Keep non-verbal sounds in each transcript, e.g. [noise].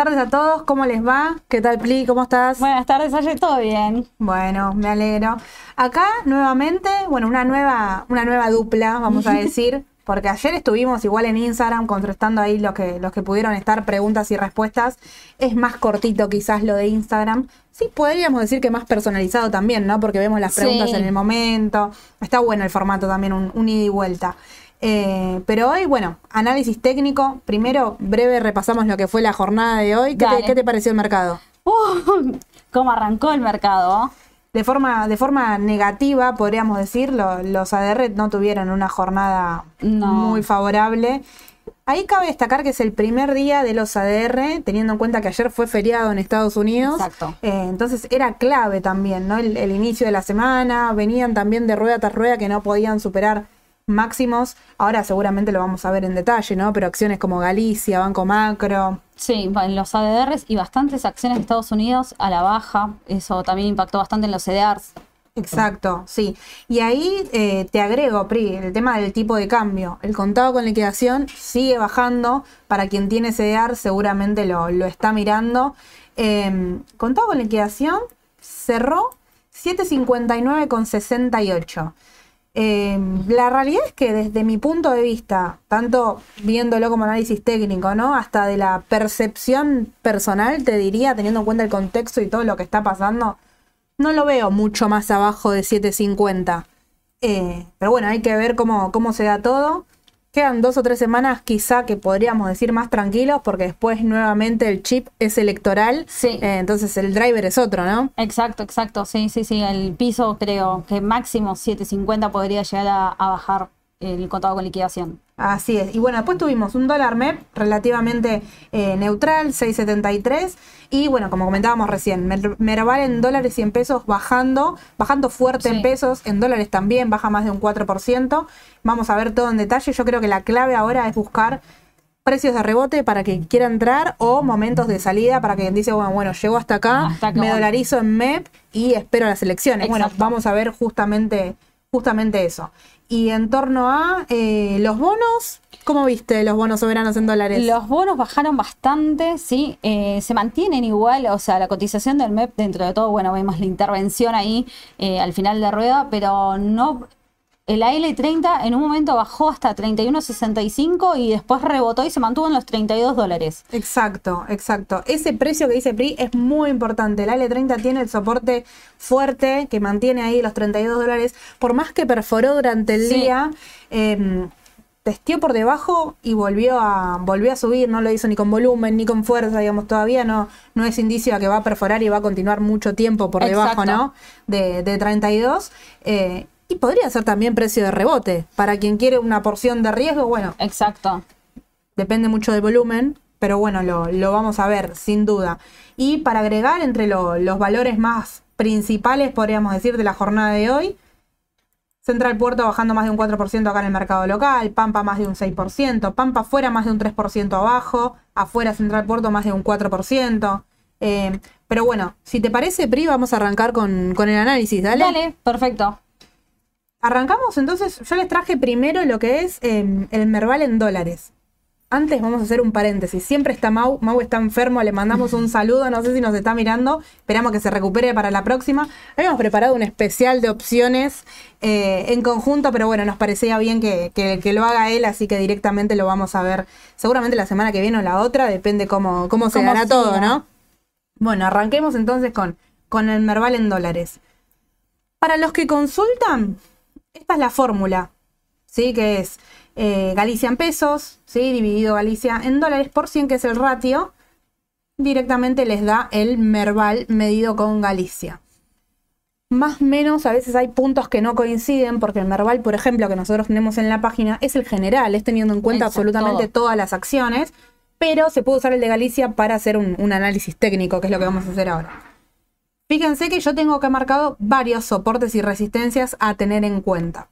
Buenas tardes a todos, ¿cómo les va? ¿Qué tal, Pli? ¿Cómo estás? Buenas tardes, Ayer, todo bien. Bueno, me alegro. Acá nuevamente, bueno, una nueva, una nueva dupla, vamos a [laughs] decir, porque ayer estuvimos igual en Instagram contrastando ahí los que, los que pudieron estar preguntas y respuestas. Es más cortito quizás lo de Instagram. Sí, podríamos decir que más personalizado también, ¿no? Porque vemos las preguntas Sí. en el momento. Está bueno el formato también, un, un ida y vuelta. Eh, pero hoy, bueno, análisis técnico. Primero, breve repasamos lo que fue la jornada de hoy. ¿Qué, te, Dale. qué te pareció el mercado? Uh, [laughs] ¿Cómo arrancó el mercado? De forma, de forma negativa, podríamos decir, lo- los ADR no tuvieron una jornada No. muy favorable. Ahí cabe destacar que es el primer día de los ADR, teniendo en cuenta que ayer fue feriado en Estados Unidos. Exacto. Eh, entonces era clave también, ¿no? El, el inicio de la semana, venían también de rueda tras rueda que no podían superar máximos. Ahora seguramente lo vamos a ver en detalle, ¿no? Pero acciones como Galicia, Banco Macro, Sí, en los ADRs y bastantes acciones de Estados Unidos a la baja. Eso también impactó bastante en los CDRs. Exacto, sí. Y ahí eh, te agrego, Pri, el tema del tipo de cambio. El contado con liquidación sigue bajando. Para quien tiene CDR seguramente lo, lo está mirando. Eh, contado con liquidación cerró 759,68. Eh, la realidad es que desde mi punto de vista, tanto viéndolo como análisis técnico, ¿no? Hasta de la percepción personal, te diría, teniendo en cuenta el contexto y todo lo que está pasando, no lo veo mucho más abajo de 750. Eh, pero bueno, hay que ver cómo, cómo se da todo. Quedan dos o tres semanas quizá que podríamos decir más tranquilos porque después nuevamente el chip es electoral. Sí. Eh, entonces el driver es otro, ¿no? Exacto, exacto. Sí, sí, sí. El piso creo que máximo 7.50 podría llegar a, a bajar el contado con liquidación. Así es. Y bueno, después tuvimos un dólar MEP relativamente eh, neutral, 6.73. Y bueno, como comentábamos recién, Mer- Merval en dólares y en pesos bajando, bajando fuerte en pesos, en dólares también baja más de un 4%. Vamos a ver todo en detalle. Yo creo que la clave ahora es buscar precios de rebote para quien quiera entrar o momentos de salida para quien dice, bueno, bueno, llego hasta acá, Hasta me dolarizo en MEP y espero las elecciones. Bueno, vamos a ver justamente, justamente eso. Y en torno a eh, los bonos, ¿cómo viste los bonos soberanos en dólares? Los bonos bajaron bastante, sí, eh, se mantienen igual, o sea, la cotización del MEP dentro de todo, bueno, vemos la intervención ahí eh, al final de rueda, pero no, el AL30 en un momento bajó hasta 31.65 y después rebotó y se mantuvo en los 32 dólares. Exacto, exacto. Ese precio que dice PRI es muy importante. El AL30 tiene el soporte fuerte que mantiene ahí los 32 dólares. Por más que perforó durante el Sí. día, eh, testió por debajo y volvió a, volvió a subir. No lo hizo ni con volumen ni con fuerza, digamos. Todavía no, no es indicio a que va a perforar y va a continuar mucho tiempo por debajo. ¿no? De, de 32. Eh, y podría ser también precio de rebote. Para quien quiere una porción de riesgo, bueno, Exacto. depende mucho del volumen, pero bueno, lo, lo vamos a ver, sin duda. Y para agregar entre lo- los valores más principales, podríamos decir, de la jornada de hoy, Central Puerto bajando más de un 4% acá en el mercado local, Pampa más de un 6%, Pampa fuera más de un 3% abajo, afuera Central Puerto más de un 4%. Eh, pero bueno, si te parece, Pri, vamos a arrancar con, con el análisis, ¿dale? Dale, perfecto. Arrancamos entonces, yo les traje primero lo que es eh, el Merval en dólares. Antes vamos a hacer un paréntesis. Siempre está Mau, Mau está enfermo, le mandamos un [laughs] saludo, no sé si nos está mirando, esperamos que se recupere para la próxima. Habíamos preparado un especial de opciones eh, en conjunto, pero bueno, nos parecía bien que, que- que lo haga él, así que directamente lo vamos a ver seguramente la semana que viene o la otra, depende cómo, cómo se hará todo. ¿no? Bueno, arranquemos entonces con, con el Merval en dólares. Para los que consultan, esta es la fórmula, ¿sí? Que es eh, Galicia en pesos, ¿sí? Dividido Galicia en dólares por 100, que es el ratio, directamente les da el Merval medido con Galicia. Más o menos, a veces hay puntos que no coinciden, porque el Merval, por ejemplo, que nosotros tenemos en la página, es el general, es teniendo en cuenta Exacto, absolutamente todas las acciones, pero se puede usar el de Galicia para hacer un, un análisis técnico, que es lo que vamos a hacer ahora. Fíjense que yo tengo acá marcado varios soportes y resistencias a tener en cuenta.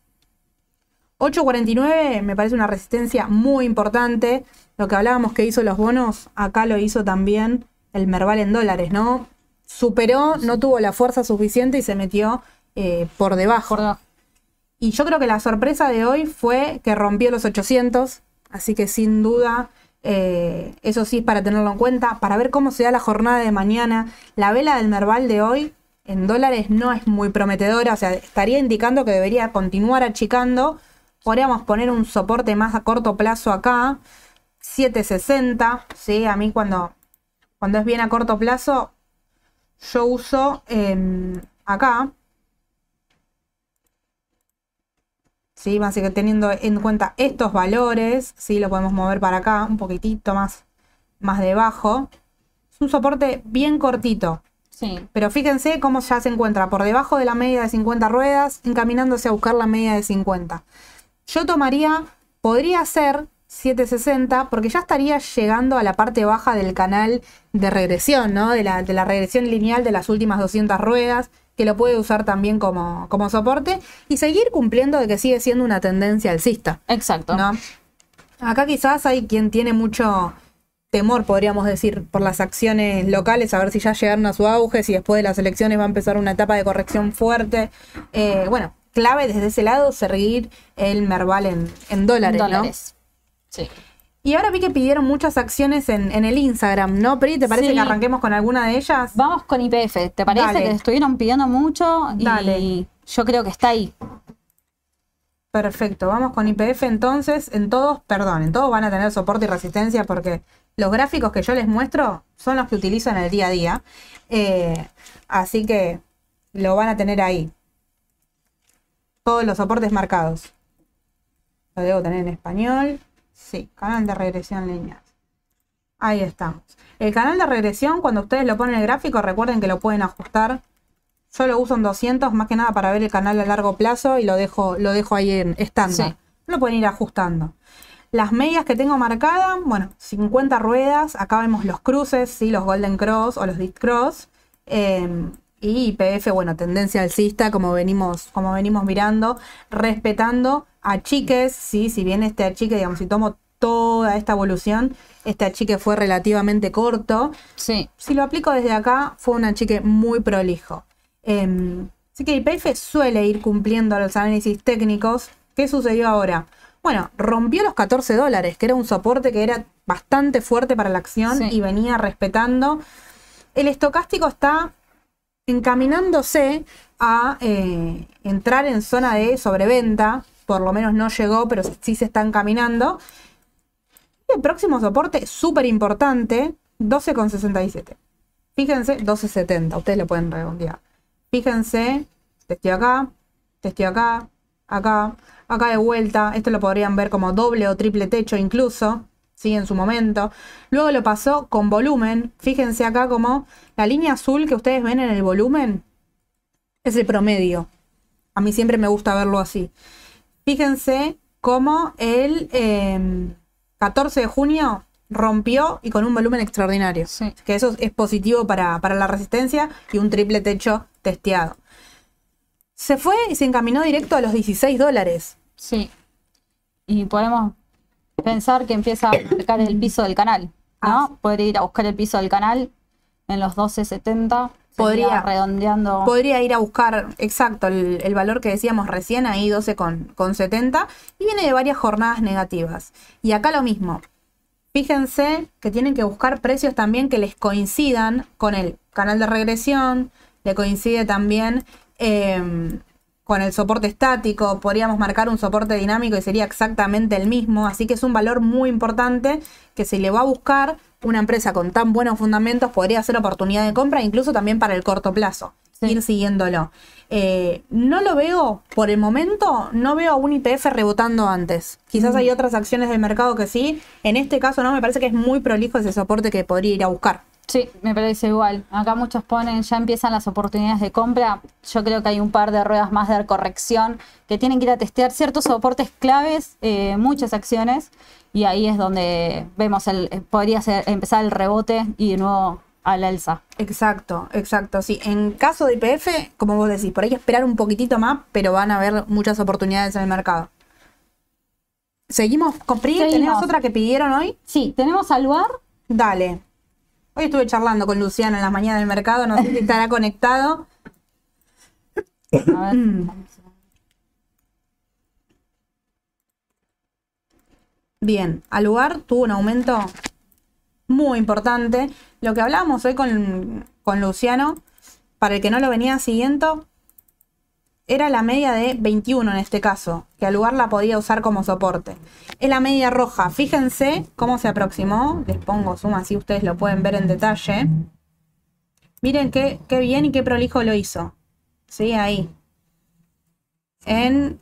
8.49 me parece una resistencia muy importante. Lo que hablábamos que hizo los bonos, acá lo hizo también el Merval en dólares, ¿no? Superó, no tuvo la fuerza suficiente y se metió eh, por debajo. Por debajo. Y yo creo que la sorpresa de hoy fue que rompió los 800, así que sin duda Eh, eso sí para tenerlo en cuenta. Para ver cómo se da la jornada de mañana. La vela del Merval de hoy en dólares no es muy prometedora. O sea, estaría indicando que debería continuar achicando. Podríamos poner un soporte más a corto plazo acá. 760. ¿sí? A mí cuando, cuando es bien a corto plazo, yo uso em, acá. ¿Sí? Básicamente teniendo en cuenta estos valores, ¿sí? Lo podemos mover para acá, un poquitito más, más debajo. Es un soporte bien cortito. Sí. Pero fíjense cómo ya se encuentra por debajo de la media de 50 ruedas, encaminándose a buscar la media de 50. Yo tomaría, podría ser 760, porque ya estaría llegando a la parte baja del canal de regresión, ¿no? De la, de la regresión lineal de las últimas 200 ruedas que lo puede usar también como, como soporte y seguir cumpliendo de que sigue siendo una tendencia alcista. Exacto. ¿no? Acá quizás hay quien tiene mucho temor, podríamos decir, por las acciones locales, a ver si ya llegaron a su auge, si después de las elecciones va a empezar una etapa de corrección fuerte. Eh, bueno, clave desde ese lado seguir el Merval en, en dólares, Dólares. Sí. Y ahora vi que pidieron muchas acciones en, en el Instagram, ¿no? Pri, ¿te parece Sí. que arranquemos con alguna de ellas? Vamos con IPF, ¿te parece? Dale. Que estuvieron pidiendo mucho y Dale. yo creo que está ahí. Perfecto, vamos con IPF entonces. En todos, perdón, en todos van a tener soporte y resistencia porque los gráficos que yo les muestro son los que utilizo en el día a día. Eh, así que lo van a tener ahí. Todos los soportes marcados. Lo debo tener en español. Sí, canal de regresión lineal. Ahí estamos. El canal de regresión, cuando ustedes lo ponen en el gráfico, recuerden que lo pueden ajustar. Yo lo uso en 200 más que nada para ver el canal a largo plazo y lo dejo, lo dejo ahí en estándar. Sí. Lo pueden ir ajustando. Las medias que tengo marcadas, bueno, 50 ruedas. Acá vemos los cruces, ¿sí? los Golden Cross o los Disc Cross. Eh, y IPF, bueno, tendencia alcista, como venimos, como venimos mirando, respetando achiques, ¿sí? si bien este achique, digamos, si tomo toda esta evolución, este achique fue relativamente corto. Sí. Si lo aplico desde acá, fue un achique muy prolijo. Em, así que IPF suele ir cumpliendo los análisis técnicos. ¿Qué sucedió ahora? Bueno, rompió los 14 dólares, que era un soporte que era bastante fuerte para la acción Sí. y venía respetando. El estocástico está encaminándose a eh, entrar en zona de sobreventa. Por lo menos no llegó, pero sí se está encaminando. Y el próximo soporte, súper importante, 12,67. Fíjense, 12,70. Ustedes lo pueden redondear. Fíjense, testeo acá, testeo acá, acá, acá de vuelta. Esto lo podrían ver como doble o triple techo incluso. Sí, en su momento. Luego lo pasó con volumen. Fíjense acá como la línea azul que ustedes ven en el volumen es el promedio. A mí siempre me gusta verlo así. Fíjense cómo el eh, 14 de junio rompió y con un volumen extraordinario. Sí. Que eso es positivo para, para la resistencia y un triple techo testeado. Se fue y se encaminó directo a los 16 dólares. Sí. Y podemos pensar que empieza a marcar el piso del canal, ¿no? Ah. Poder ir a buscar el piso del canal en los 12.70. Podría. redondeando. Podría ir a buscar, exacto, el, el valor que decíamos recién, ahí 12 con, con 70, y viene de varias jornadas negativas. Y acá lo mismo. Fíjense que tienen que buscar precios también que les coincidan con el canal de regresión, le coincide también eh, con el soporte estático, podríamos marcar un soporte dinámico y sería exactamente el mismo, así que es un valor muy importante que se le va a buscar una empresa con tan buenos fundamentos, podría ser oportunidad de compra, incluso también para el corto plazo, Sí. ir siguiéndolo. Eh, no lo veo, por el momento, no veo a un IPF rebotando antes. Quizás hay otras acciones del mercado que sí, en este caso no, me parece que es muy prolijo ese soporte que podría ir a buscar. Sí, me parece igual. Acá muchos ponen, ya empiezan las oportunidades de compra. Yo creo que hay un par de ruedas más de corrección que tienen que ir a testear ciertos soportes claves, eh, muchas acciones, y ahí es donde vemos el, eh, podría ser, empezar el rebote y de nuevo al alza. Exacto, exacto. Sí, en caso de IPF, como vos decís, por ahí esperar un poquitito más, pero van a haber muchas oportunidades en el mercado. Seguimos con PRI. ¿tenemos otra que pidieron hoy? Sí, tenemos al lugar. Dale. Hoy estuve charlando con Luciano en las mañanas del mercado, no sé si estará conectado. A ver. Bien, al lugar tuvo un aumento muy importante. Lo que hablábamos hoy con, con Luciano, para el que no lo venía siguiendo, era la media de 21 en este caso, que al lugar la podía usar como soporte. Es la media roja. Fíjense cómo se aproximó. Les pongo suma así ustedes lo pueden ver en detalle. Miren qué, qué bien y qué prolijo lo hizo. Sí, ahí. En,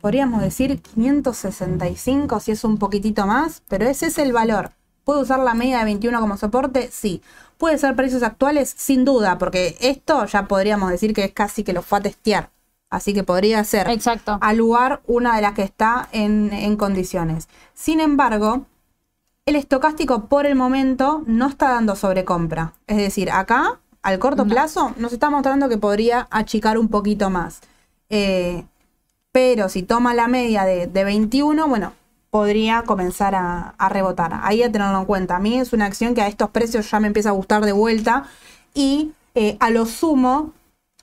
podríamos decir, 565, si es un poquitito más, pero ese es el valor. ¿Puede usar la media de 21 como soporte? Sí. ¿Puede ser precios actuales? Sin duda, porque esto ya podríamos decir que es casi que lo fue a testear. Así que podría ser Exacto. al lugar una de las que está en, en condiciones. Sin embargo, el estocástico por el momento no está dando sobrecompra. Es decir, acá, al corto No. plazo, nos está mostrando que podría achicar un poquito más. Eh, pero si toma la media de, de 21, bueno, podría comenzar a, a rebotar. Ahí a tenerlo en cuenta. A mí es una acción que a estos precios ya me empieza a gustar de vuelta. Y eh, a lo sumo,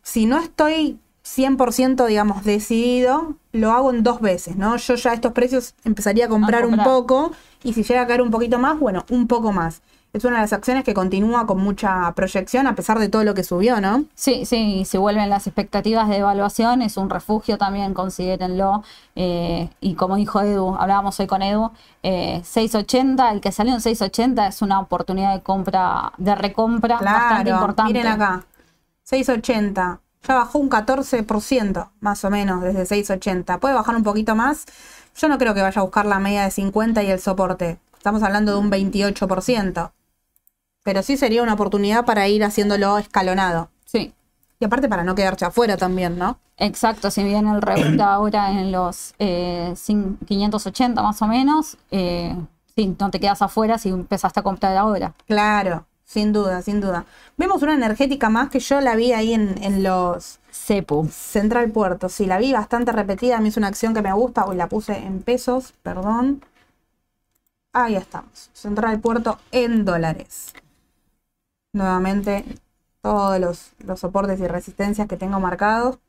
si no estoy 100% digamos decidido, lo hago en dos veces, ¿no? Yo ya estos precios empezaría a comprar, un comprar. poco y si llega a caer un poquito más, bueno, un poco más. Es una de las acciones que continúa con mucha proyección a pesar de todo lo que subió, ¿no? Sí, sí, si vuelven las expectativas de evaluación, es un refugio también, considérenlo. Eh, y como dijo Edu, hablábamos hoy con Edu, eh, 680, el que salió en 680 es una oportunidad de compra, de recompra bastante Claro, importante. miren acá, 680, ya bajó un 14% más o menos desde 680. Puede bajar un poquito más. Yo no creo que vaya a buscar la media de 50 y el soporte. Estamos hablando de un 28%. Pero sí sería una oportunidad para ir haciéndolo escalonado. Sí, Y aparte para no quedarse afuera también, ¿no? exacto. Si bien el rebote [clears throat] ahora en los eh, cin- 580 más o menos, eh, sí, no te quedas afuera si empezaste a comprar ahora. Claro, sin duda, sin duda. Vemos una energética más que yo la vi ahí en, en los Cepu. Central Puerto. Sí, la vi bastante repetida. A mí es una acción que me gusta. Hoy la puse en pesos, perdón. Ahí estamos. Central Puerto en dólares. Nuevamente, todos los, los soportes y resistencias que tengo marcados.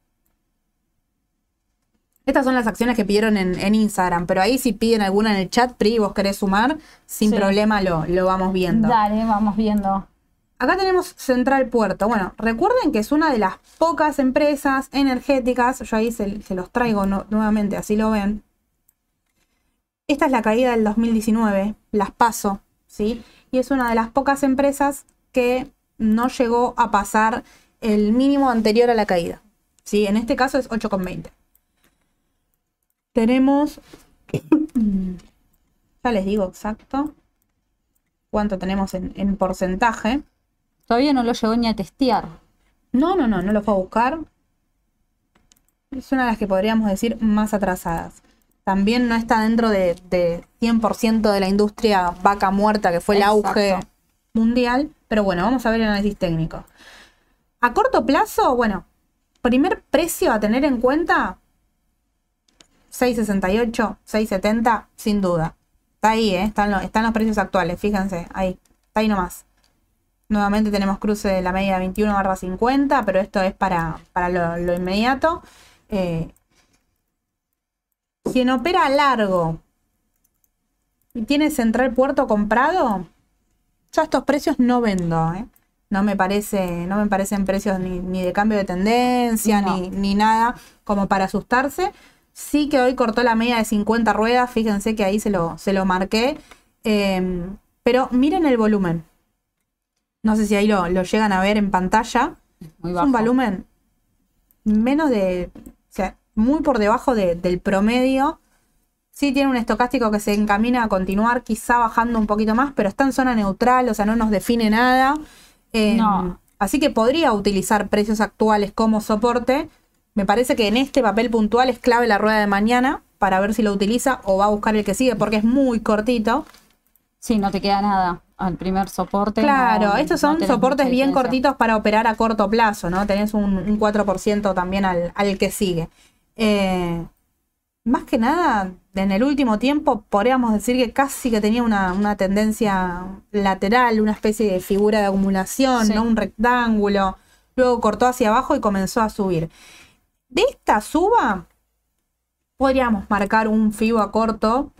Estas son las acciones que pidieron en, en Instagram, pero ahí si piden alguna en el chat, Pri, vos querés sumar, sin Sí. problema lo, lo vamos viendo. Dale, vamos viendo. Acá tenemos Central Puerto. Bueno, recuerden que es una de las pocas empresas energéticas. Yo ahí se, se los traigo nu- nuevamente, así lo ven. Esta es la caída del 2019, las paso, ¿sí? Y es una de las pocas empresas que no llegó a pasar el mínimo anterior a la caída. ¿sí? En este caso es 8,20. Tenemos, [coughs] ya les digo exacto, cuánto tenemos en, en porcentaje. Todavía no lo llegó ni a testear. No, no, no, no lo fue a buscar. Es una de las que podríamos decir más atrasadas. También no está dentro de, de 100% de la industria vaca muerta, que fue el Exacto. auge mundial. Pero bueno, vamos a ver el análisis técnico. A corto plazo, bueno, primer precio a tener en cuenta, 6.68, 6.70, sin duda. Está ahí, ¿eh? están, lo- están los precios actuales, fíjense, ahí, está ahí nomás. Nuevamente tenemos cruce de la media de 21 barra 50, pero esto es para, para lo, lo inmediato. Eh, quien opera a largo y tiene Central Puerto comprado, yo a estos precios no vendo. ¿eh? No me parece, no me parecen precios ni, ni de cambio de tendencia, No. ni, ni nada como para asustarse. Sí que hoy cortó la media de 50 ruedas, fíjense que ahí se lo, se lo marqué. Eh, pero miren el volumen. No sé si ahí lo, lo llegan a ver en pantalla. Muy Es un volumen menos de, o sea, muy por debajo de- del promedio. Sí tiene un estocástico que se encamina a continuar, quizá bajando un poquito más, pero está en zona neutral, o sea, no nos define nada. Eh, No. Así que podría utilizar precios actuales como soporte. Me parece que en este papel puntual es clave la rueda de mañana para ver si lo utiliza o va a buscar el que sigue porque es muy cortito. Sí, no te queda nada al primer soporte. Claro, no- estos son soportes bien cortitos para operar a corto plazo, ¿no? Tenés un, un 4% también al, al que sigue. Eh, más que nada, en el último tiempo podríamos decir que casi que tenía una, una tendencia lateral, una especie de figura de acumulación, Sí. ¿no? Un rectángulo. Luego cortó hacia abajo y comenzó a subir. De esta suba, podríamos marcar un FIBO a corto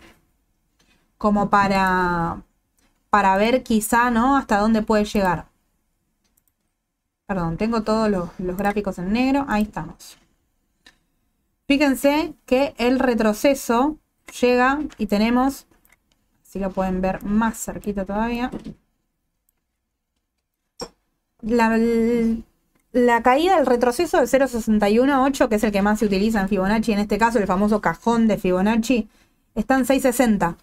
como para, para ver quizá, ¿no? Hasta dónde puede llegar. Perdón, tengo todos los, los gráficos en negro. Ahí estamos. Fíjense que el retroceso llega y tenemos, si lo pueden ver más cerquita todavía, la, la caída del retroceso del 0.618, que es el que más se utiliza en Fibonacci, en este caso el famoso cajón de Fibonacci, está en 6.60.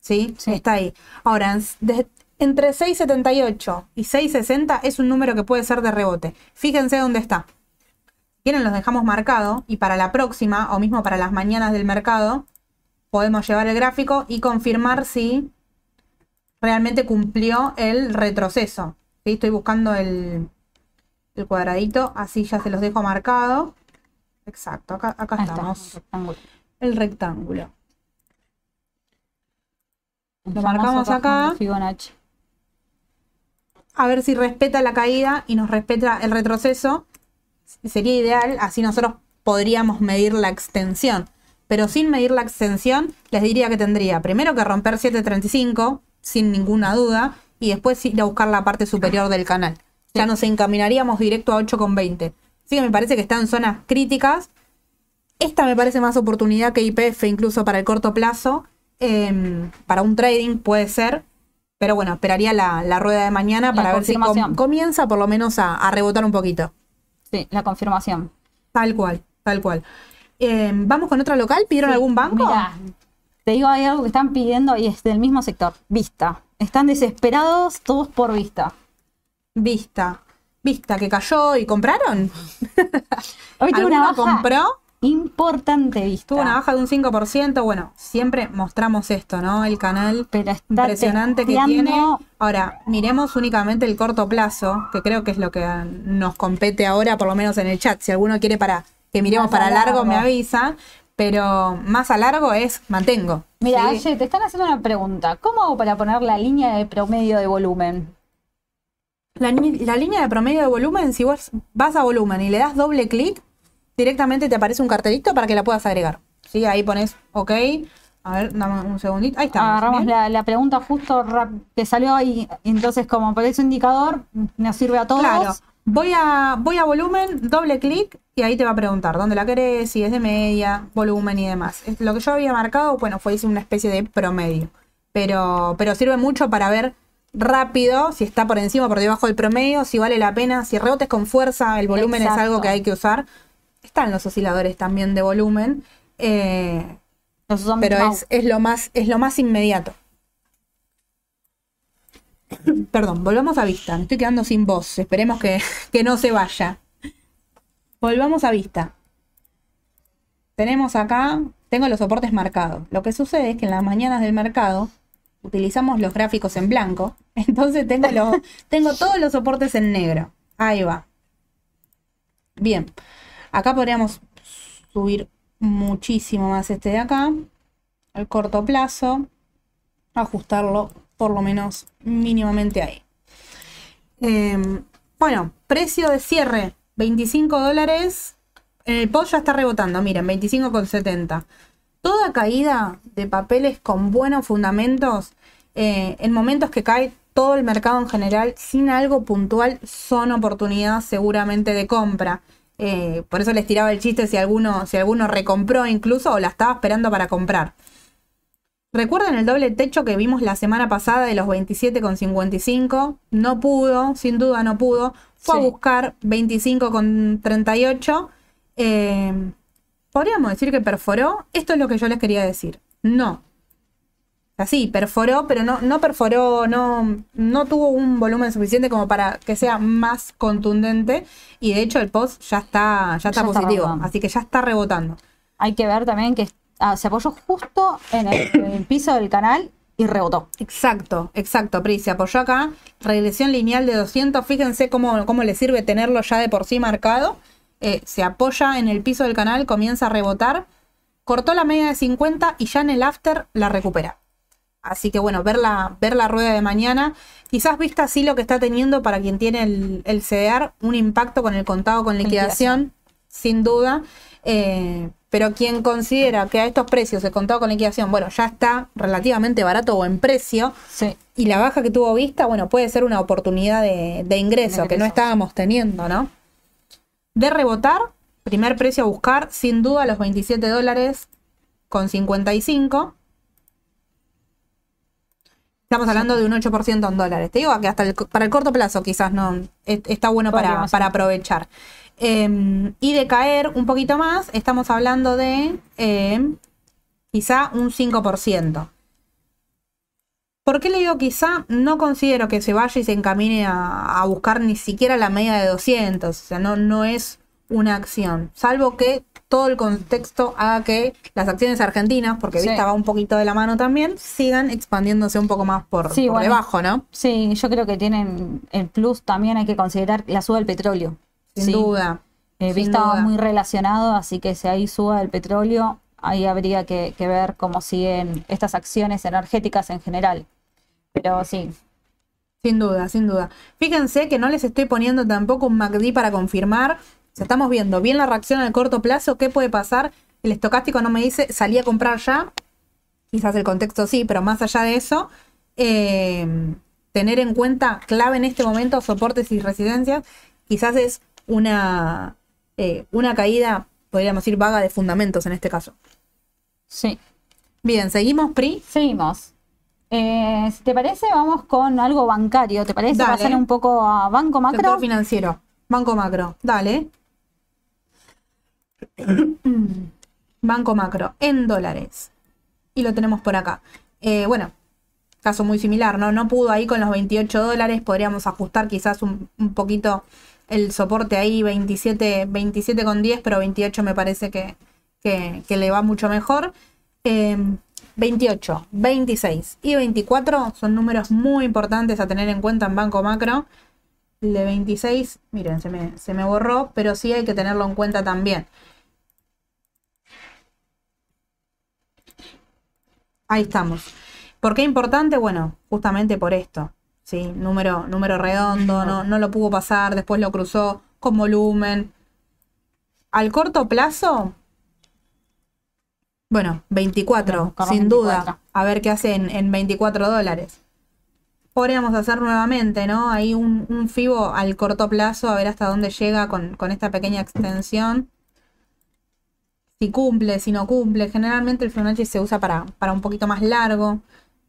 ¿Sí? Sí. Está ahí. Ahora, de- entre 6.78 y 6.60 es un número que puede ser de rebote. Fíjense dónde está. Quieren, los dejamos marcado y para la próxima, o mismo para las mañanas del mercado, podemos llevar el gráfico y confirmar si realmente cumplió el retroceso. ¿Sí? Estoy buscando el, el cuadradito, así ya se los dejo marcado. Exacto, acá, está, estamos. rectángulo. El rectángulo. El Lo marcamos acá. Fibonacci. A ver si respeta la caída y nos respeta el retroceso. Sería ideal, así nosotros podríamos medir la extensión. Pero sin medir la extensión, les diría que tendría primero que romper 735, sin ninguna duda, y después ir a buscar la parte superior del canal. Ya nos encaminaríamos directo a 8,20. Así que me parece que está en zonas críticas. Esta me parece más oportunidad que IPF, incluso para el corto plazo. Em, para un trading puede ser. Pero bueno, esperaría la, la rueda de mañana para ver si com- comienza por lo menos a, a rebotar un poquito. Sí, la confirmación. Tal cual, tal cual. Em, ¿Vamos con otra local? ¿Pidieron algún banco? Te digo, hay algo que están pidiendo y es del mismo sector, Vista. Están desesperados todos por Vista. Vista. Vista, que cayó y compraron. [laughs] Hoy tuvo una ¿Alguno baja compró? importante Vista. Tuvo una baja de un 5%. Bueno, siempre mostramos esto, ¿no? El canal Pero está impresionante que tiene. Ahora, miremos únicamente el corto plazo, que creo que es lo que nos compete ahora, por lo menos en el chat. Si alguno quiere para que miremos Más para largo, largo. me avisa. Pero más a largo es mantengo. Mira, ¿sí? Aye, te están haciendo una pregunta. ¿Cómo hago para poner la línea de promedio de volumen? La, línea de promedio de volumen, si vos vas a volumen y le das doble clic, directamente te aparece un cartelito para que la puedas agregar. ¿Sí? Ahí pones OK. A ver, dame un segundito. Ahí está. Agarramos la, la pregunta justo que salió ahí. Entonces, como por ese indicador, nos sirve a todos. Claro. Voy a, voy a volumen, doble clic y ahí te va a preguntar dónde la querés, si es de media, volumen y demás. Lo que yo había marcado, bueno, fue hice una especie de promedio. Pero, pero sirve mucho para ver rápido si está por encima o por debajo del promedio, si vale la pena, si rebotes con fuerza, el volumen es algo que hay que usar. Están los osciladores también de volumen. eh, pero es, es lo más, es lo más inmediato. [coughs] Perdón, volvamos a vista. Me estoy quedando sin voz. Esperemos que, [laughs] que no se vaya. Volvamos a vista. Tenemos acá, tengo los soportes marcados. Lo que sucede es que en las mañanas del mercado utilizamos los gráficos en blanco. Entonces tengo, los, [laughs] tengo todos los soportes en negro. Ahí va. Bien. Acá podríamos subir muchísimo más este de acá. Al corto plazo. Ajustarlo por lo menos mínimamente ahí. Eh, bueno, precio de cierre, 25 dólares. En el post ya está rebotando, miren, 25,70. Toda caída de papeles con buenos fundamentos, eh, en momentos que cae todo el mercado en general, sin algo puntual, son oportunidades seguramente de compra. Eh, por eso les tiraba el chiste si alguno, si alguno recompró incluso o la estaba esperando para comprar. ¿Recuerdan el doble techo que vimos la semana pasada de los 27,55? No pudo, sin duda no pudo. Fue a buscar 25,38. Eh, Podríamos decir que perforó. Esto es lo que yo les quería decir. No. Así, perforó, pero no, no perforó, no, no tuvo un volumen suficiente como para que sea más contundente. Y de hecho el post ya está, ya está Ya positivo. así que ya está rebotando. Hay que ver también que ah, se apoyó justo en el, en el piso del canal y rebotó. Exacto, exacto, Pri. Se apoyó acá. Regresión lineal de 200. Fíjense cómo, cómo le sirve tenerlo ya de por sí marcado. Eh, se apoya en el piso del canal, comienza a rebotar. Cortó la media de 50 y ya en el after la recupera. Así que bueno, ver la, ver la rueda de mañana. Quizás vista así lo que está teniendo para quien tiene el, el CDR, un impacto con el contado con liquidación, sin duda. Eh, Pero quien considera que a estos precios el contado con liquidación, bueno, ya está relativamente barato o en precio, Sí. y la baja que tuvo vista, bueno, puede ser una oportunidad de, de ingreso que no estábamos teniendo, ¿no? De rebotar, primer precio a buscar, sin duda los 27 dólares con 55. Estamos hablando de un 8% en dólares. Te digo que hasta el para el corto plazo quizás no es- está bueno para, para aprovechar. Eh, y de caer un poquito más, estamos hablando de eh, quizá un 5%. ¿Por qué le digo quizá? No considero que se vaya y se encamine a, a buscar ni siquiera la media de 200. O sea, no, no es una acción. Salvo que todo el contexto haga que las acciones argentinas, porque Sí. Vista va un poquito de la mano también, sigan expandiéndose un poco más por, Sí, por bueno. debajo, ¿no? Sí, yo creo que tienen el plus también hay que considerar la suba del petróleo. Sin Sí. duda. Eh, sin Vista va muy relacionado, así que si ahí suba el petróleo, ahí habría que, que ver cómo siguen estas acciones energéticas en general. Pero sí, Sin duda, sin duda. Fíjense que no les estoy poniendo tampoco un MACD para confirmar. Sea, estamos viendo bien la reacción al corto plazo. ¿Qué puede pasar? El estocástico no me dice salí a comprar ya. Quizás el contexto sí, pero más allá de eso, eh, tener en cuenta clave en este momento soportes y residencias. Quizás es una, eh, una caída, podríamos decir, vaga de fundamentos en este caso. sí. Bien, seguimos, PRI. Seguimos. Eh, si te parece, vamos con algo bancario. ¿Te parece? Dale. Pasar un poco a Banco Macro. Sector financiero. Banco Macro. Dale. Banco Macro en dólares. Y lo tenemos por acá. Eh, bueno, caso muy similar, ¿no? No pudo ahí con los 28 dólares. Podríamos ajustar quizás un, poquito el soporte ahí, 27, 27 con 10, pero 28 me parece que, que- le va mucho mejor. Eh, 28, 26 y 24 son números muy importantes a tener en cuenta en Banco Macro. El de 26, miren, se me, se me borró, pero sí hay que tenerlo en cuenta también. Ahí estamos. ¿Por qué importante? Bueno, justamente por esto. ¿sí? Número, número redondo, no, no lo pudo pasar, después lo cruzó con volumen. Al corto plazo, bueno, 24, Buscamos sin 24. duda. A ver qué hace en, en 24 dólares. Podríamos hacer nuevamente, ¿no? Ahí un, un FIBO al corto plazo, a ver hasta dónde llega con, con esta pequeña extensión. Si cumple, si no cumple. Generalmente el Fibonacci se usa para, para un poquito más largo.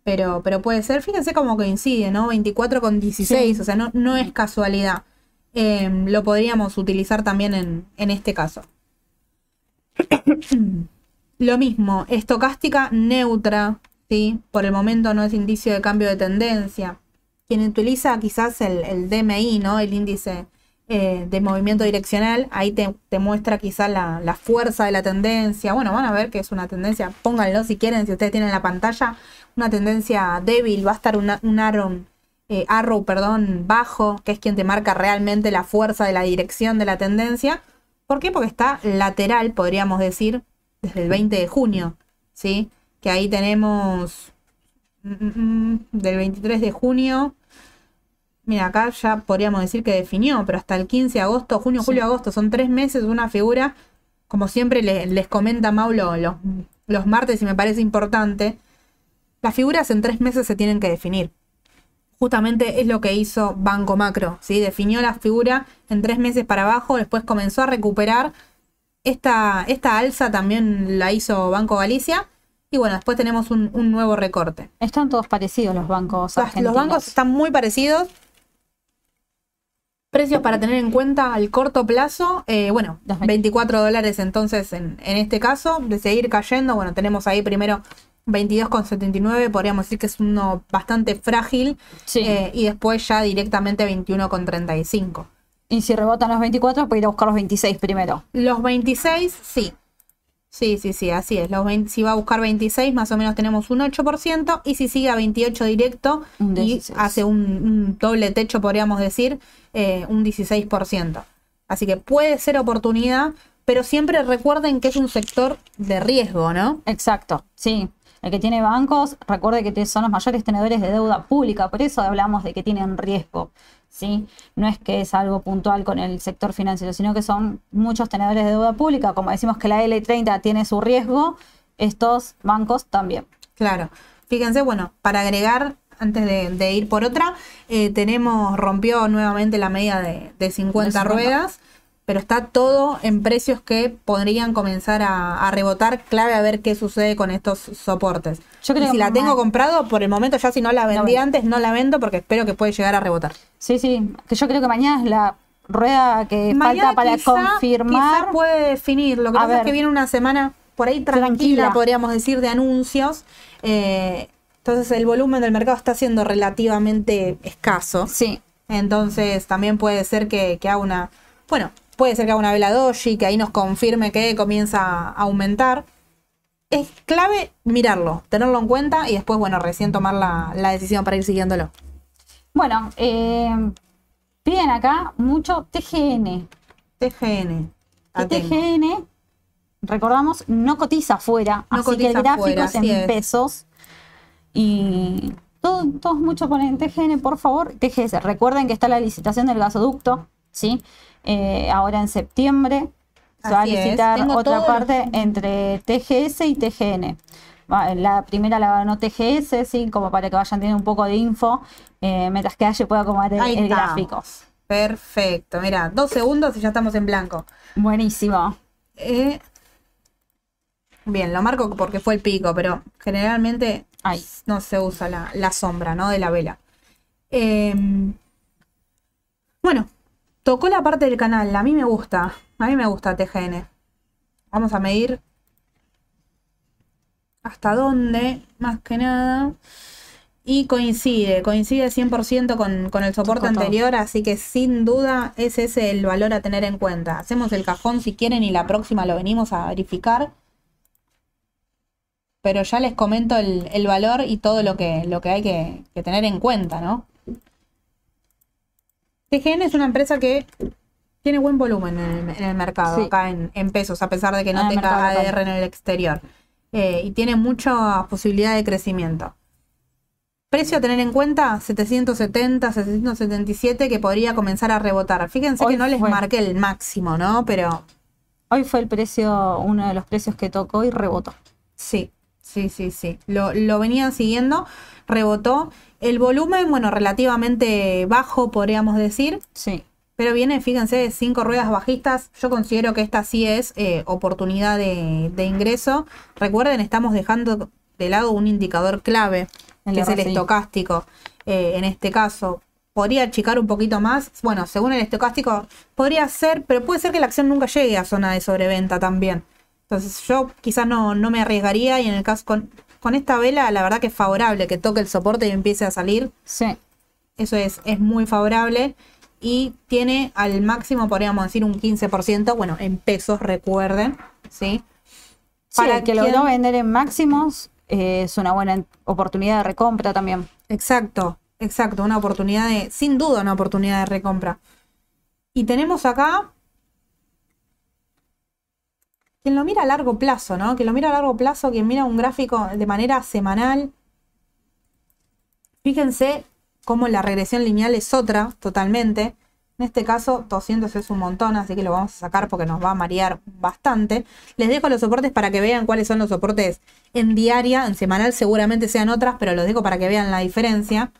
Pero, pero puede ser, fíjense cómo coincide, ¿no? 24 con 16, Sí. o sea, no, no es casualidad. Eh, lo podríamos utilizar también en, en este caso. [coughs] Lo mismo, estocástica neutra, ¿sí? Por el momento no es indicio de cambio de tendencia. Quien utiliza quizás el, el DMI, ¿no? El índice eh, de movimiento direccional, ahí te, muestra quizás la, la fuerza de la tendencia. Bueno, van a ver que es una tendencia, pónganlo si quieren, si ustedes tienen la pantalla, una tendencia débil, va a estar una- un arrow, eh, arrow perdón, bajo, que es quien te marca realmente la fuerza de la dirección de la tendencia. ¿Por qué? Porque está lateral, podríamos decir, desde el 20 de junio, ¿sí? Que ahí tenemos mm, mm, mm, del 23 de junio. Mira, acá ya podríamos decir que definió, pero hasta el 15 de agosto, junio, julio, agosto, son tres meses, una figura, como siempre le- les comenta Maulo los, los martes y me parece importante, las figuras en tres meses se tienen que definir. Justamente es lo que hizo Banco Macro, ¿sí? Definió la figura en tres meses para abajo, después comenzó a recuperar. Esta, esta alza también la hizo Banco Galicia. Y bueno, después tenemos un, un nuevo recorte. Están todos parecidos los bancos argentinos. Los bancos están muy parecidos. Precios para tener en cuenta al corto plazo, eh, bueno, Los veinte. 24 dólares entonces en, en este caso, de seguir cayendo, bueno, tenemos ahí primero 22,79, podríamos decir que es uno bastante frágil, Sí. eh, y después ya directamente 21,35. Y si rebotan los 24, puede ir a buscar los 26 primero. Los 26, sí. Sí, sí, sí, así es. Los 20 si va a buscar 26, más o menos tenemos un 8%. Y si sigue a 28 directo Un y 16. hace un, un doble techo, podríamos decir, eh, un 16%. Así que puede ser oportunidad, pero siempre recuerden que es un sector de riesgo, ¿no? Exacto, sí. El que tiene bancos, recuerde que son los mayores tenedores de deuda pública, por eso hablamos de que tienen riesgo. ¿Sí? No es que es algo puntual con el sector financiero, sino que son muchos tenedores de deuda pública. Como decimos que la L30 tiene su riesgo, estos bancos también. Claro. Fíjense, bueno, para agregar, antes de, ir por otra, eh, tenemos, rompió nuevamente la media de, de 50 ruedas pero está todo en precios que podrían comenzar a, rebotar. Clave a ver qué sucede con estos soportes. Yo creo si la tengo comprado, por el momento ya si no la vendí antes, no la vendo porque espero que puede llegar a rebotar. Sí, sí, que yo creo que mañana es la rueda que falta para confirmar. Quizá puede definir. Lo que pasa es que viene una semana por ahí tranquila, podríamos decir, de anuncios. Eh, entonces el volumen del mercado está siendo relativamente escaso. Sí. Entonces también puede ser que, que haga una... Bueno, Puede ser que haga una vela doji, que ahí nos confirme que comienza a aumentar. Es clave mirarlo, tenerlo en cuenta y después, bueno, recién tomar la, decisión para ir siguiéndolo. Bueno, eh, piden acá mucho TGN. TGN. TGN, recordamos, no cotiza afuera, así que el gráfico es en pesos. Y todos mucho ponen TGN, por favor. TGS, recuerden que está la licitación del gasoducto, ¿sí? Eh, ahora en septiembre se va a licitar otra parte entre TGS y TGN. La primera la ganó TGS, sí, como para que vayan teniendo un poco de info, eh, mientras que Aye pueda acomodar el, gráfico. Perfecto, mira, dos segundos y ya estamos en blanco. Buenísimo. Eh, bien, lo marco porque fue el pico, pero generalmente no se usa la, la, sombra, ¿no? De la vela. bueno, Tocó la parte del canal, a mí me gusta, a mí me gusta TGN. Vamos a medir hasta dónde, más que nada. Y coincide, coincide 100% con, con el soporte anterior, así que sin duda ese es el valor a tener en cuenta. Hacemos el cajón si quieren y la próxima lo venimos a verificar. Pero ya les comento el, valor y todo lo que, lo que hay que, que tener en cuenta, ¿no? TGN es una empresa que tiene buen volumen en el, mercado, acá en, pesos, a pesar de que no ah, tenga ADR en el exterior. Eh, y tiene mucha posibilidad de crecimiento. Precio a tener en cuenta, 770, 777, que podría comenzar a rebotar. Fíjense que no les marqué el máximo, ¿no? Pero... Hoy fue el precio, uno de los precios que tocó y rebotó. Sí, sí, sí, sí. Lo, lo venían siguiendo, rebotó el volumen, bueno, relativamente bajo, podríamos decir. Sí. Pero viene, fíjense, cinco ruedas bajistas. Yo considero que esta sí es eh, oportunidad de, ingreso. Recuerden, estamos dejando de lado un indicador clave, que es el estocástico. Eh, en este caso, podría achicar un poquito más. Bueno, según el estocástico, podría ser, pero puede ser que la acción nunca llegue a zona de sobreventa también. Entonces, yo quizás no, no me arriesgaría y en el caso con, con esta vela, la verdad que es favorable que toque el soporte y empiece a salir. Sí. Eso es, es muy favorable. Y tiene al máximo, podríamos decir, un 15%, bueno, en pesos, recuerden, ¿sí? Para que logró vender en máximos, eh, es una buena oportunidad de recompra también. Exacto, exacto, una oportunidad de, sin duda, una oportunidad de recompra. Y tenemos acá quien lo mira a largo plazo, ¿no? Quien lo mira a largo plazo, quien mira un gráfico de manera semanal, fíjense cómo la regresión lineal es otra totalmente. En este caso, 200 es un montón, así que lo vamos a sacar porque nos va a marear bastante. Les dejo los soportes para que vean cuáles son los soportes en diaria. En semanal seguramente sean otras, pero los dejo para que vean la diferencia.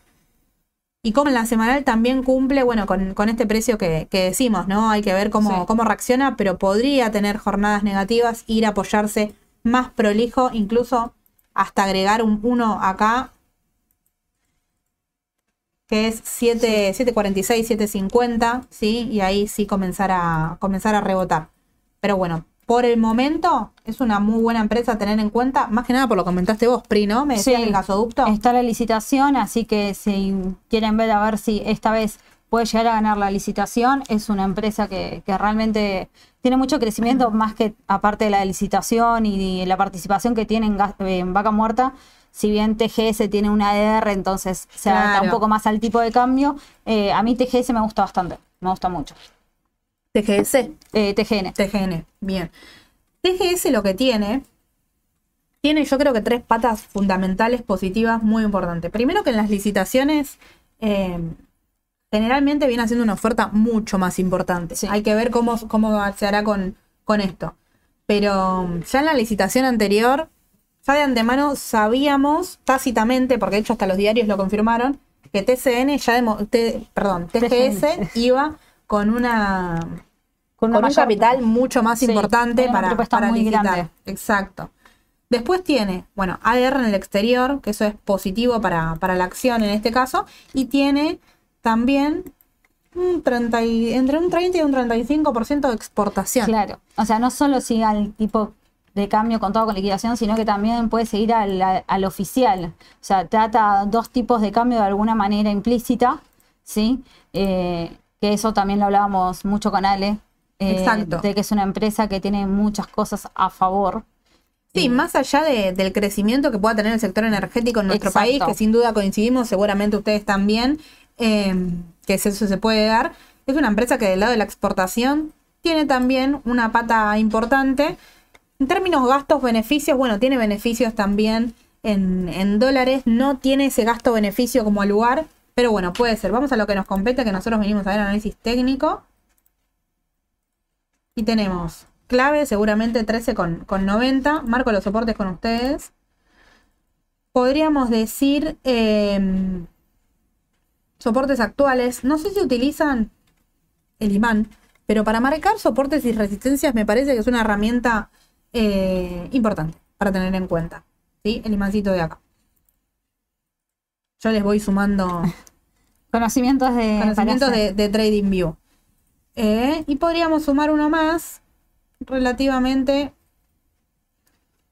Y como en la semanal también cumple, bueno, con, este precio que, decimos, ¿no? Hay que ver cómo, cómo reacciona, pero podría tener jornadas negativas, ir a apoyarse más prolijo, incluso hasta agregar un 1 acá, que es 7, 746, 750, ¿sí? Y ahí sí comenzar a, comenzar a rebotar. Pero bueno, por el momento es una muy buena empresa a tener en cuenta, más que nada por lo que comentaste vos, Pri, ¿no? Me decías el gasoducto. Está la licitación, así que si quieren ver a ver si esta vez puede llegar a ganar la licitación, es una empresa que, realmente tiene mucho crecimiento, más que aparte de la licitación y la participación que tiene en, Vaca Muerta, si bien TGS tiene una ADR, entonces se adapta un poco más al tipo de cambio. Eh, a mí TGS me gusta bastante, me gusta mucho. TGS. Eh, TGN. TGN, bien. TGS lo que tiene, tiene yo creo que tres patas fundamentales positivas muy importantes. Primero que en las licitaciones eh, generalmente viene haciendo una oferta mucho más importante. Hay que ver cómo, cómo se hará con, con esto. Pero ya en la licitación anterior, ya de antemano sabíamos tácitamente, porque de hecho hasta los diarios lo confirmaron, que TCN ya perdón, TGS iba con una con, un capital mucho más importante para, para muy Grande. Exacto. Después tiene, bueno, AR en el exterior, que eso es positivo para, para la acción en este caso, y tiene también un 30 entre un 30 y un 35% de exportación. Claro, o sea, no solo sigue al tipo de cambio contado con liquidación, sino que también puede seguir al, al, oficial. O sea, trata dos tipos de cambio de alguna manera implícita, ¿sí? Eh, que eso también lo hablábamos mucho con Ale. Eh, Exacto. De que es una empresa que tiene muchas cosas a favor. Sí, más allá del crecimiento que pueda tener el sector energético en nuestro país, que sin duda coincidimos, seguramente ustedes también, eh, que eso se puede dar, es una empresa que del lado de la exportación tiene también una pata importante. En términos gastos-beneficios, bueno, tiene beneficios también en, en dólares, no tiene ese gasto-beneficio como lugar, pero bueno, puede ser. Vamos a lo que nos compete, que nosotros venimos a ver análisis técnico. Y tenemos clave, seguramente 13 con, 90. Marco los soportes con ustedes. Podríamos decir em, soportes actuales. No sé si utilizan el imán, pero para marcar soportes y resistencias me parece que es una herramienta eh, importante para tener en cuenta. ¿sí? El imancito de acá. Yo les voy sumando [laughs] conocimientos de, conocimientos de, de TradingView. Eh, y podríamos sumar uno más relativamente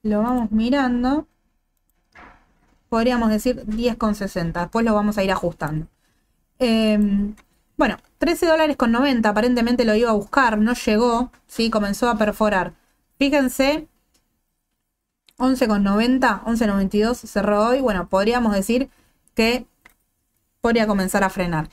lo vamos mirando. Podríamos decir 10,60. Después lo vamos a ir ajustando. Em, bueno, 13 dólares con 90. Aparentemente lo iba a buscar. No llegó. ¿sí? Comenzó a perforar. Fíjense. 11,90. 11,92 cerró hoy. Bueno, podríamos decir que podría comenzar a frenar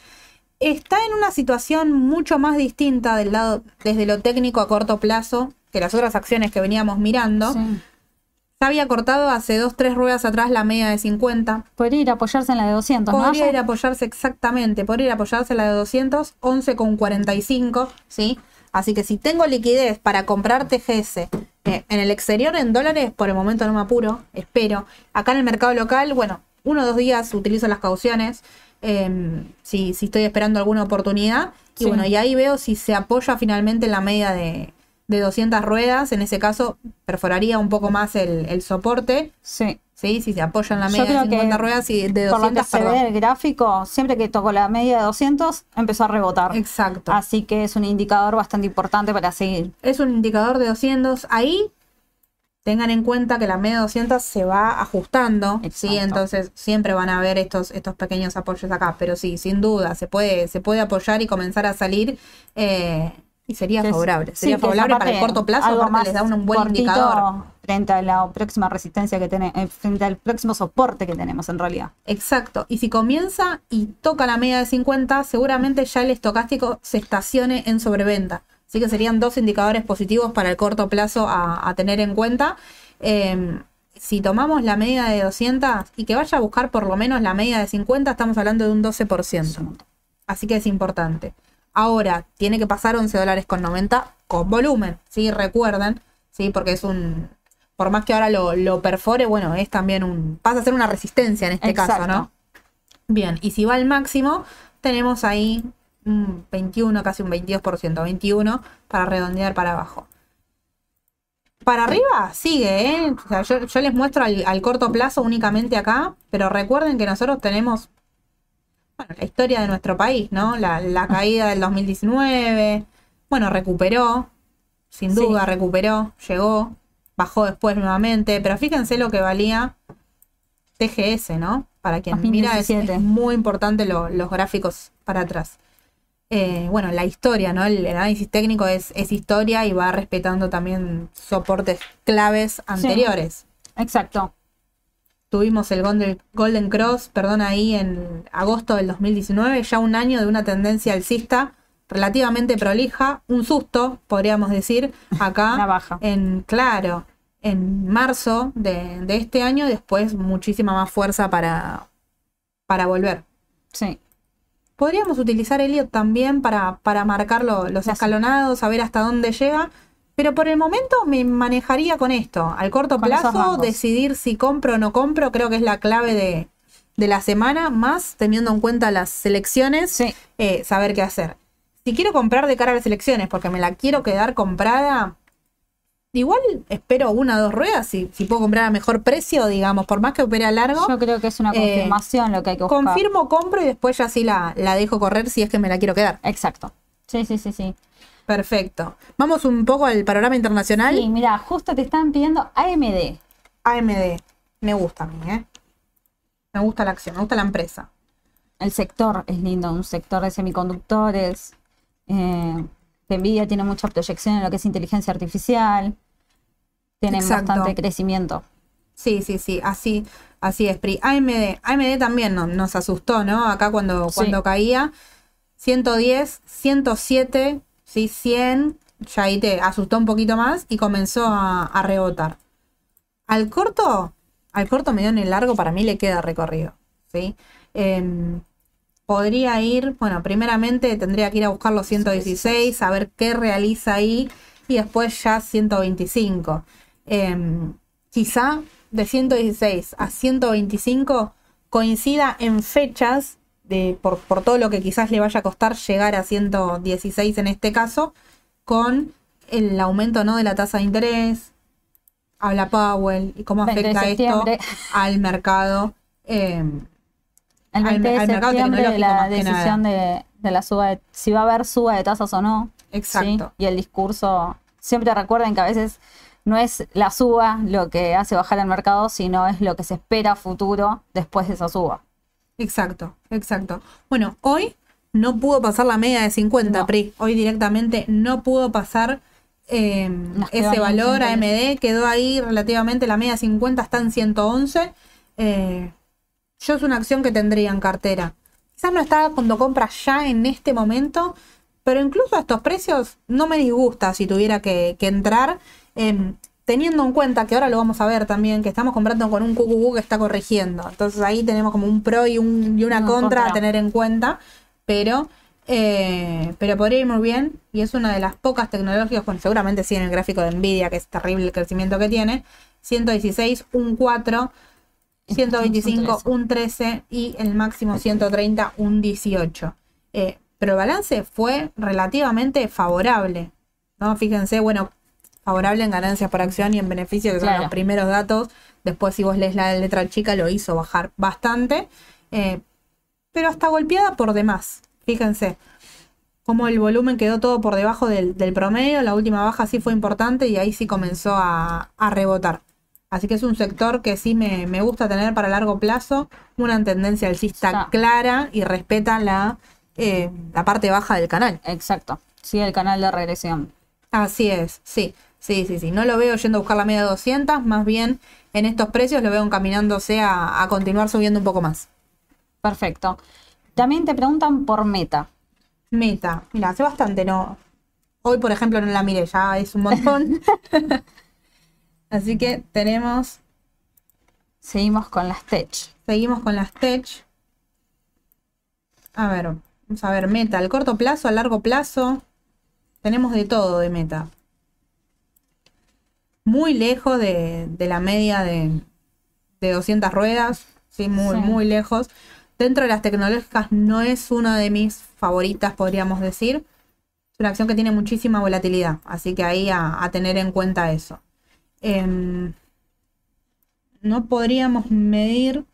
está en una situación mucho más distinta del lado, desde lo técnico a corto plazo, que las otras acciones que veníamos mirando. Se había cortado hace dos, tres ruedas atrás la media de 50. Podría ir a apoyarse en la de 200, Podría ir a apoyarse exactamente, podría ir a apoyarse en la de 200, 11,45, ¿sí? Así que si tengo liquidez para comprar TGS eh, en el exterior en dólares, por el momento no me apuro, espero. Acá en el mercado local, bueno, uno o dos días utilizo las cauciones. Em, si, estoy esperando alguna oportunidad. Y bueno, y ahí veo si se apoya finalmente en la media de, de 200 ruedas. En ese caso, perforaría un poco más el, soporte. Sí. Sí, si se apoya en la media de 50 ruedas y de 200 Por lo que se ve el gráfico, siempre que toco la media de 200, empezó a rebotar. Exacto. Así que es un indicador bastante importante para seguir. Es un indicador de 200. Ahí tengan en cuenta que la media 200 se va ajustando, ¿sí? Entonces siempre van a haber estos, estos pequeños apoyos acá, pero sí, sin duda, se puede, se puede apoyar y comenzar a salir eh, y sería favorable. Sería favorable para el corto plazo, aparte les da un, buen indicador. Frente a la próxima resistencia que tenemos, eh, frente al próximo soporte que tenemos en realidad. Exacto. Y si comienza y toca la media de 50, seguramente ya el estocástico se estacione en sobreventa. Así que serían dos indicadores positivos para el corto plazo a, tener en cuenta. Em, si tomamos la media de 200 y que vaya a buscar por lo menos la media de 50, estamos hablando de un 12%. Así que es importante. Ahora, tiene que pasar 11 dólares con 90 con volumen, ¿sí? Recuerden, ¿sí? Porque es un... Por más que ahora lo, perfore, bueno, es también un... Pasa a ser una resistencia en este caso, ¿no? Bien, y si va al máximo, tenemos ahí un 21, casi un 22%, 21 para redondear para abajo. Para arriba sigue, ¿eh? yo, les muestro al, corto plazo únicamente acá, pero recuerden que nosotros tenemos bueno, la historia de nuestro país, ¿no? La, caída del 2019, bueno, recuperó, sin duda recuperó, llegó, bajó después nuevamente, pero fíjense lo que valía TGS, ¿no? Para quien mira, es, muy importante los gráficos para atrás. Eh, bueno, la historia, ¿no? El, análisis técnico es, historia y va respetando también soportes claves anteriores. exacto. Tuvimos el Golden, Cross, perdón, ahí en agosto del 2019, ya un año de una tendencia alcista relativamente prolija, un susto, podríamos decir, [laughs] acá. baja. En, claro, en marzo de, de este año después muchísima más fuerza para, para volver. Sí. Podríamos utilizar Elliot también para, para marcar lo- los escalonados, saber hasta dónde llega. Pero por el momento me manejaría con esto. Al corto Con plazo, decidir si compro o no compro, creo que es la clave de, de la semana, más teniendo en cuenta las selecciones, Sí. eh, saber qué hacer. Si quiero comprar de cara a las elecciones porque me la quiero quedar comprada, igual espero una o dos ruedas, si, si puedo comprar a mejor precio, digamos, por más que opere a largo. Yo creo que es una Eh, confirmación lo que hay que buscar. Confirmo, compro y después ya sí la, la dejo correr si es que me la quiero quedar. Exacto. Sí, sí, sí, sí. Perfecto. Vamos un poco al panorama internacional. Sí, mira, justo te están pidiendo AMD. AMD. Me gusta a mí, ¿eh? Me gusta la acción, me gusta la empresa. El sector es lindo, un sector de semiconductores. Eh, Nvidia tiene mucha proyección en lo que es inteligencia artificial. Tienen Exacto. bastante crecimiento. Sí, sí, sí, así, así es, Pri. AMD, AMD también no- nos asustó, ¿no? Acá cuando, Sí. cuando caía, 110, 107, sí, 100, ya ahí te asustó un poquito más y comenzó a, a rebotar. Al corto, al corto, mediano y largo, para mí le queda recorrido, ¿sí? Em, podría ir, bueno, primeramente tendría que ir a buscar los 116, a ver qué realiza ahí y después ya 125. Em, quizá de 116 a 125 coincida en fechas de, por, por todo lo que quizás le vaya a costar llegar a 116 en este caso, con el aumento ¿no? de la tasa de interés, habla Powell y cómo 20 de afecta esto al mercado. em, El Al 20 de me- al mercado septiembre tecnológico la decisión de, de la suba de, si va a haber suba de tasas o no. Exacto. ¿sí? Y el discurso, siempre recuerden que a veces no es la suba lo que hace bajar el mercado, sino es lo que se espera futuro después de esa suba. Exacto, exacto. Bueno, hoy no pudo pasar la media de 50, No. Pri. Hoy directamente no pudo pasar eh, quedó ese valor 110. AMD. Quedó ahí relativamente, la media de 50 está en 111. Eh, yo es una acción que tendría en cartera. Quizás no está cuando compras ya en este momento, pero incluso a estos precios no me disgusta si tuviera que, que entrar. Eh, teniendo en cuenta que ahora lo vamos a ver también, que estamos comprando con un QQQ que está corrigiendo. Entonces ahí tenemos como un pro y, un, y una contra, a tener en cuenta. Pero, eh, pero podría ir muy bien. Y es una de las pocas tecnológicas, bueno, seguramente sí en el gráfico de Nvidia, que es terrible el crecimiento que tiene. 116, un 4. 125, un 13 y el máximo 130, un 18. Eh, pero el balance fue relativamente favorable. ¿no? Fíjense, bueno, favorable en ganancias por acción y en beneficio, que son los primeros datos. Después, si vos lees la letra chica, lo hizo bajar bastante. eh, pero hasta golpeada por demás. Fíjense cómo el volumen quedó todo por debajo del, del promedio. La última baja sí fue importante y ahí sí comenzó a, a rebotar. Así que es un sector que sí me, me gusta tener para largo plazo. Una tendencia alcista Está. clara y respeta la, eh, la parte baja del canal. Exacto. Sí, el canal de regresión. Así es, sí, sí, sí, sí. No lo veo yendo a buscar la media de 200, más bien en estos precios lo veo encaminándose a, a continuar subiendo un poco más. Perfecto. También te preguntan por meta. Meta, mira, hace bastante, ¿no? Hoy, por ejemplo, no la miré, ya es un montón. [laughs] [laughs] Así que tenemos, Seguimos con las tech. seguimos con las tech. A ver, vamos a ver, meta, al corto plazo, a largo plazo. Tenemos de todo de meta. Muy lejos de, de la media de, de 200 ruedas, sí, muy, Sí. muy lejos. Dentro de las tecnológicas no es una de mis favoritas, podríamos decir. Es una acción que tiene muchísima volatilidad, así que ahí a, a tener en cuenta eso. Em, no podríamos medir,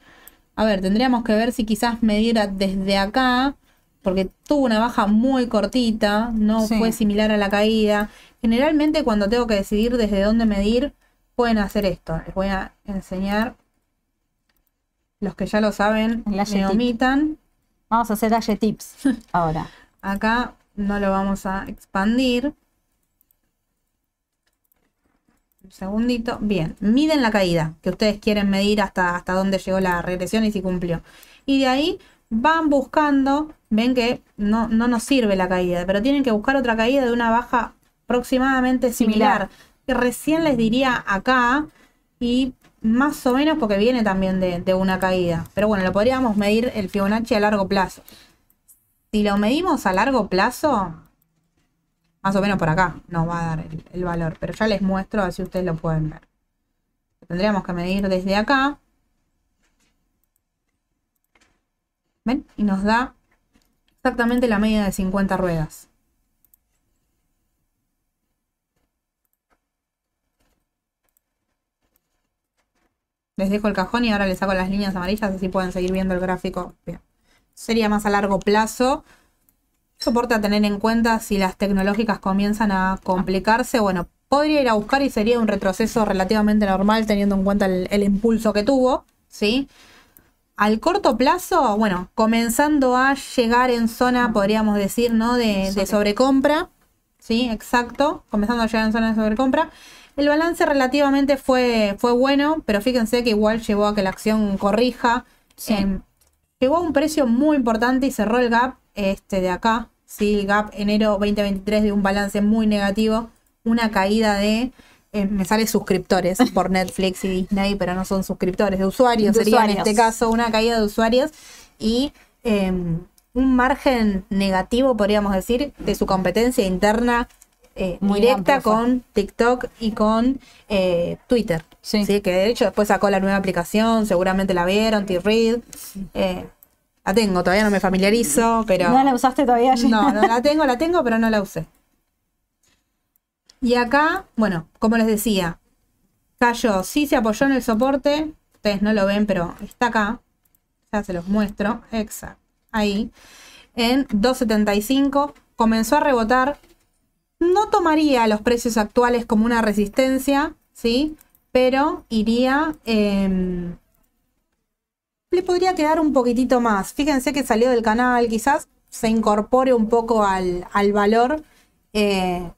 a ver, tendríamos que ver si quizás medir desde acá, porque tuvo una baja muy cortita, no Sí. fue similar a la caída. Generalmente cuando tengo que decidir desde dónde medir, pueden hacer esto. Les voy a enseñar. Los que ya lo saben, me Aye omitan. Vamos a hacer Tips [laughs] ahora. Acá no lo vamos a expandir. Un segundito. Bien, miden la caída que ustedes quieren medir hasta, hasta dónde llegó la regresión y si cumplió. Y de ahí van buscando, ven que no, no nos sirve la caída, pero tienen que buscar otra caída de una baja aproximadamente similar. Similar. Y recién les diría acá y más o menos porque viene también de, de una caída. Pero bueno, lo podríamos medir el Fibonacci a largo plazo. Si lo medimos a largo plazo, más o menos por acá nos va a dar el, el valor. Pero ya les muestro así ustedes lo pueden ver. Tendríamos que medir desde acá. Y nos da exactamente la media de 50 ruedas. Les dejo el cajón y ahora les saco las líneas amarillas así pueden seguir viendo el gráfico. Sería más a largo plazo. Soporte a tener en cuenta si las tecnológicas comienzan a complicarse. Bueno, podría ir a buscar y sería un retroceso relativamente normal teniendo en cuenta el impulso que tuvo. ¿sí? Al corto plazo, bueno, comenzando a llegar en zona, podríamos decir, ¿no? De, de sobrecompra. Sí, exacto. Comenzando a llegar en zona de sobrecompra. El balance relativamente fue, fue bueno, pero fíjense que igual llevó a que la acción corrija. Sí. Eh, llegó a un precio muy importante y cerró el gap este de acá. Sí, el gap enero 2023 de un balance muy negativo. Una caída de. Eh, me sale suscriptores [laughs] por Netflix y Disney, pero no son suscriptores, de usuarios. De sería en este caso una caída de usuarios y eh, un margen negativo, podríamos decir, de su competencia interna eh, Muy directa amplio con TikTok y con eh, Twitter. Sí. Que de hecho después sacó la nueva aplicación, seguramente la vieron, T-Read. Eh, la tengo, todavía no me familiarizo, pero... ¿No la usaste todavía? No, no la tengo, la tengo, pero no la usé. Y acá, bueno, como les decía, cayó, sí se apoyó en el soporte, ustedes no lo ven, pero está acá, ya se los muestro, exacto, ahí, en 2.75, comenzó a rebotar, no tomaría los precios actuales como una resistencia, ¿sí? Pero iría... em, le podría quedar un poquitito más. Fíjense que salió del canal, quizás se incorpore un poco al, al valor. eh,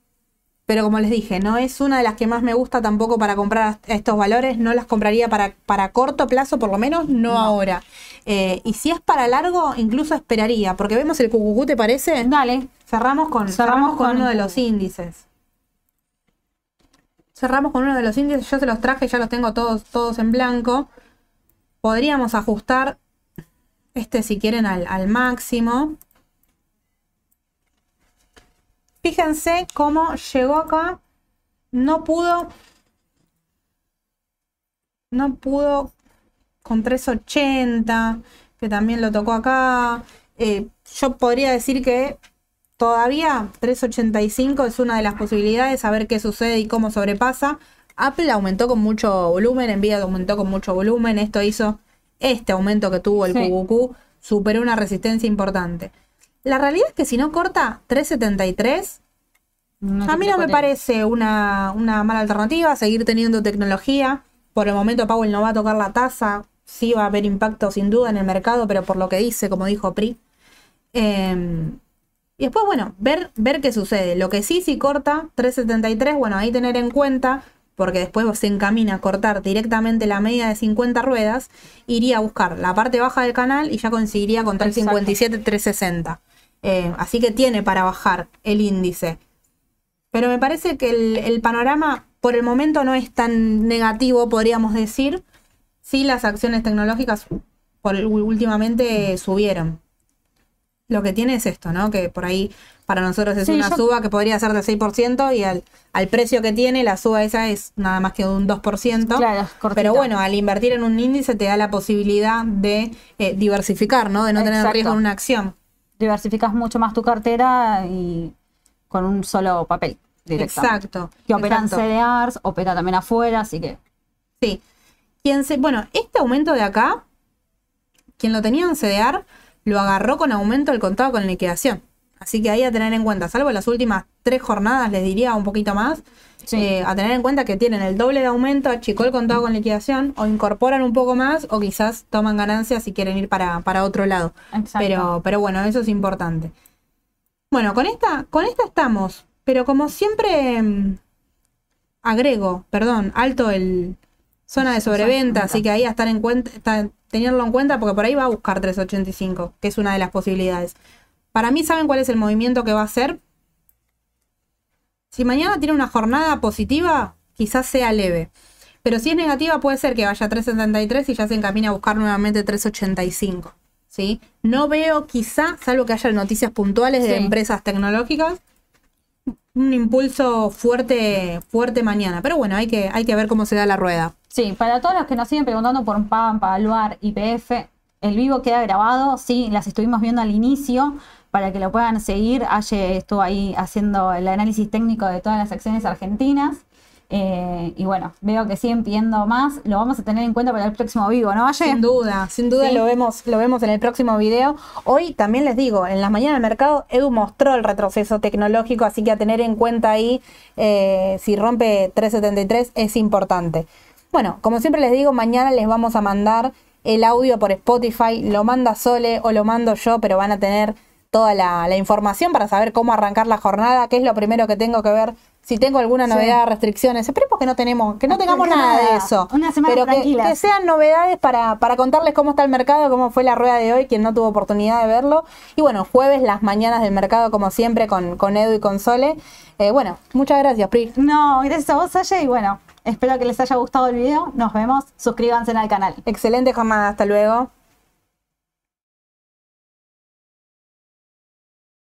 pero como les dije, no es una de las que más me gusta tampoco para comprar a estos valores. No las compraría para, para corto plazo, por lo menos no, ahora. Eh, y si es para largo, incluso esperaría. Porque vemos el cucucú, ¿te parece? Dale. Cerramos con, Cerramos cerramos con con- uno de los índices. Cerramos con uno de los índices. Yo se los traje, ya los tengo todos, todos en blanco. Podríamos ajustar este si quieren al, al máximo. Fíjense cómo llegó acá. No pudo. No pudo con 380, que también lo tocó acá. Eh, yo podría decir que todavía 385 es una de las posibilidades, a ver qué sucede y cómo sobrepasa. Apple aumentó con mucho volumen, Nvidia aumentó con mucho volumen, esto hizo este aumento que tuvo el Sí. QQQ, superó una resistencia importante. La realidad es que si no corta 373, a mí no me parece una, una mala alternativa seguir teniendo tecnología. Por el momento Powell no va a tocar la tasa. Sí va a haber impacto sin duda en el mercado, pero por lo que dice, como dijo Pri. Eh, y después, bueno, ver, ver qué sucede. Lo que sí, si corta 373, bueno, ahí tener en cuenta, porque después se encamina a cortar directamente la media de 50 ruedas, iría a buscar la parte baja del canal y ya coincidiría con 357, 360. Eh, así que tiene para bajar el índice. Pero me parece que el, el panorama por el momento no es tan negativo, podríamos decir. Sí, las acciones tecnológicas por, últimamente subieron. Lo que tiene es esto, ¿no? Que por ahí para nosotros es Sí, una yo- suba que podría ser de 6% y al, al precio que tiene, la suba esa es nada más que un 2%. Claro. Pero bueno, al invertir en un índice te da la posibilidad de eh, diversificar, ¿no? De no tener Exacto. riesgo en una acción. Diversificas mucho más tu cartera y con un solo papel directamente. Exacto. Que operan exacto. CDRs, opera también afuera, así que Sí. Quien se, bueno, este aumento de acá, quien lo tenía en CDR, lo agarró con aumento del contado con liquidación. Así que ahí a tener en cuenta, salvo las últimas tres jornadas, les diría un poquito más, Sí. eh, a tener en cuenta que tienen el doble de aumento, achicó el contado con liquidación, o incorporan un poco más, o quizás toman ganancias si quieren ir para, para otro lado. Exacto. Pero, pero bueno, eso es importante. Bueno, con esta, con esta estamos, pero como siempre mm, agrego, perdón, alto el zona de sobreventa, así que ahí a estar en cuenta, tenerlo en cuenta porque por ahí va a buscar 385, que es una de las posibilidades. Para mí, ¿saben cuál es el movimiento que va a hacer? Si mañana tiene una jornada positiva, quizás sea leve. Pero si es negativa puede ser que vaya a 3.73 y ya se encamina a buscar nuevamente 3.85. ¿sí? No veo quizá, salvo que haya noticias puntuales de Sí. empresas tecnológicas, un impulso fuerte, fuerte mañana. Pero bueno, hay que, hay que ver cómo se da la rueda. Sí, para todos los que nos siguen preguntando por Pampa, Aluar, IPF, el vivo queda grabado, sí, las estuvimos viendo al inicio para que lo puedan seguir. Aye estuvo ahí haciendo el análisis técnico de todas las acciones argentinas. Eh, y bueno, veo que siguen pidiendo más. Lo vamos a tener en cuenta para el próximo vivo, ¿no, Aye? Sin duda, sin duda Sí. lo vemos, lo vemos en el próximo video. Hoy también les digo, en las mañanas del mercado, Edu mostró el retroceso tecnológico, así que a tener en cuenta ahí eh, si rompe 373 es importante. Bueno, como siempre les digo, mañana les vamos a mandar el audio por Spotify, lo manda Sole o lo mando yo, pero van a tener toda la, la información para saber cómo arrancar la jornada, qué es lo primero que tengo que ver, si tengo alguna Sí. novedad, restricciones. Esperemos que no tenemos, que no tengamos nada de eso. Una semana pero que, sean novedades para, para contarles cómo está el mercado, cómo fue la rueda de hoy, quien no tuvo oportunidad de verlo. Y bueno, jueves las mañanas del mercado, como siempre, con, con Edu y con Sole. Eh, bueno, muchas gracias, Pri. No, gracias a vos, Aye. Y bueno, espero que les haya gustado el video. Nos vemos. Suscríbanse al canal. Excelente jornada, hasta luego.